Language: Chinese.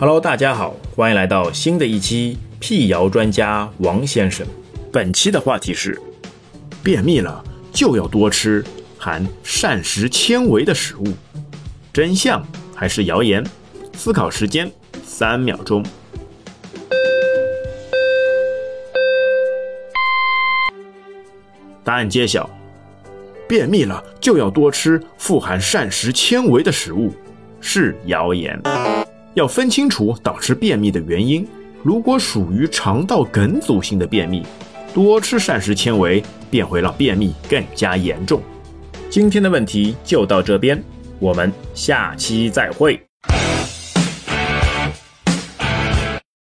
Hello，大家好，欢迎来到新的一期辟谣专家王先生。本期的话题是：便秘了就要多吃含膳食纤维的食物，真相还是谣言？思考时间三秒钟。答案揭晓：便秘了就要多吃富含膳食纤维的食物，是谣言。要分清楚导致便秘的原因。如果属于肠道梗阻性的便秘，多吃膳食纤维便会让便秘更加严重。今天的问题就到这边，我们下期再会。